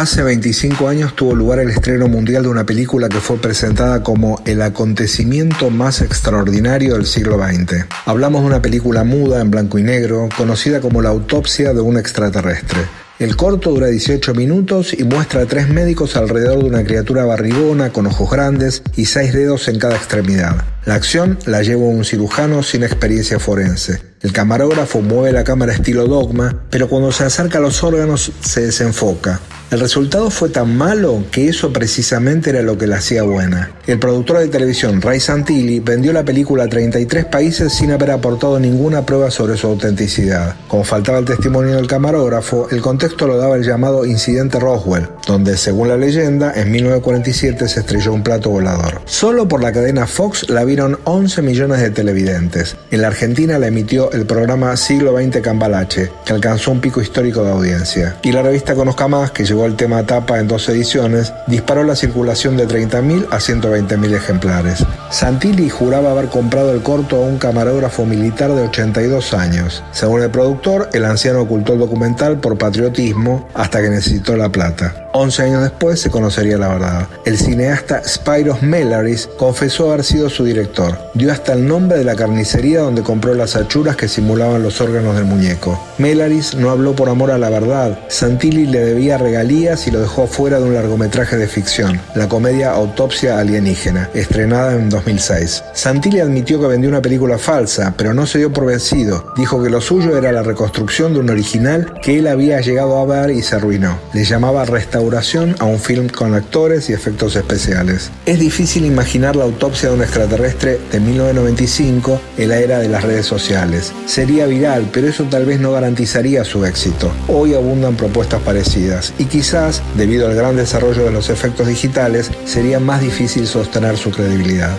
Hace 25 años tuvo lugar el estreno mundial de una película que fue presentada como el acontecimiento más extraordinario del siglo XX. Hablamos de una película muda en blanco y negro, conocida como La autopsia de un extraterrestre. El corto dura 18 minutos y muestra a tres médicos alrededor de una criatura barrigona con ojos grandes y seis dedos en cada extremidad. La acción la lleva un cirujano sin experiencia forense. El camarógrafo mueve la cámara estilo dogma, pero cuando se acerca a los órganos se desenfoca. El resultado fue tan malo que eso precisamente era lo que la hacía buena. El productor de televisión Ray Santilli vendió la película a 33 países sin haber aportado ninguna prueba sobre su autenticidad. Como faltaba el testimonio del camarógrafo, el contexto lo daba el llamado incidente Roswell, donde, según la leyenda, en 1947 se estrelló un plato volador. Solo por la cadena Fox la vieron 11 millones de televidentes. En la Argentina la emitió el programa Siglo XX Cambalache, que alcanzó un pico histórico de audiencia. Y la revista Conozca Más, que llevó el tema tapa en dos ediciones, disparó la circulación de 30.000 a 120.000 ejemplares. Santilli juraba haber comprado el corto a un camarógrafo militar de 82 años. Según el productor, el anciano ocultó el documental por patriotismo hasta que necesitó la plata. 11 años después se conocería la verdad. El cineasta Spyros Melaris confesó haber sido su director. Dio hasta el nombre de la carnicería donde compró las achuras que simulaban los órganos del muñeco. Melaris no habló por amor a la verdad. Santilli le debía regalías y lo dejó fuera de un largometraje de ficción, la comedia Autopsia Alienígena, estrenada en 2006. Santilli admitió que vendió una película falsa, pero no se dio por vencido. Dijo que lo suyo era la reconstrucción de un original que él había llegado a ver y se arruinó. Le llamaba restauración a un film con actores y efectos especiales. Es difícil imaginar la autopsia de un extraterrestre de 1995 en la era de las redes sociales. Sería viral, pero eso tal vez no garantizaría su éxito. Hoy abundan propuestas parecidas y quizás, debido al gran desarrollo de los efectos digitales, sería más difícil sostener su credibilidad.